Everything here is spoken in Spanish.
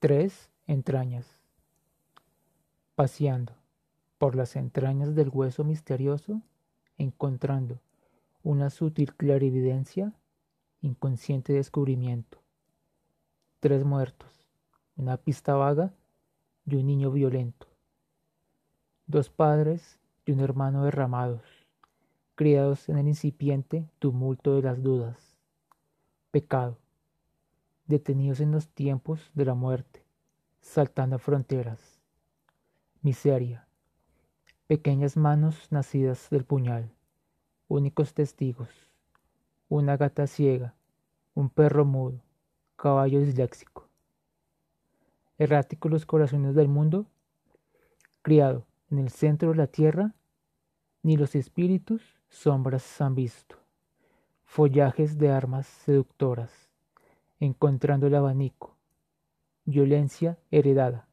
Tres entrañas. Paseando por las entrañas del hueso misterioso, encontrando una sutil clarividencia, inconsciente descubrimiento. Tres muertos, una pista vaga y un niño violento. Dos padres y un hermano derramados, criados en el incipiente tumulto de las dudas. Pecado detenidos en los tiempos de la muerte, saltando fronteras. Miseria, pequeñas manos nacidas del puñal, únicos testigos, una gata ciega, un perro mudo, caballo disléxico. Erráticos los corazones del mundo, criado en el centro de la tierra, ni los espíritus sombras han visto, follajes de armas seductoras encontrando el abanico. Violencia heredada.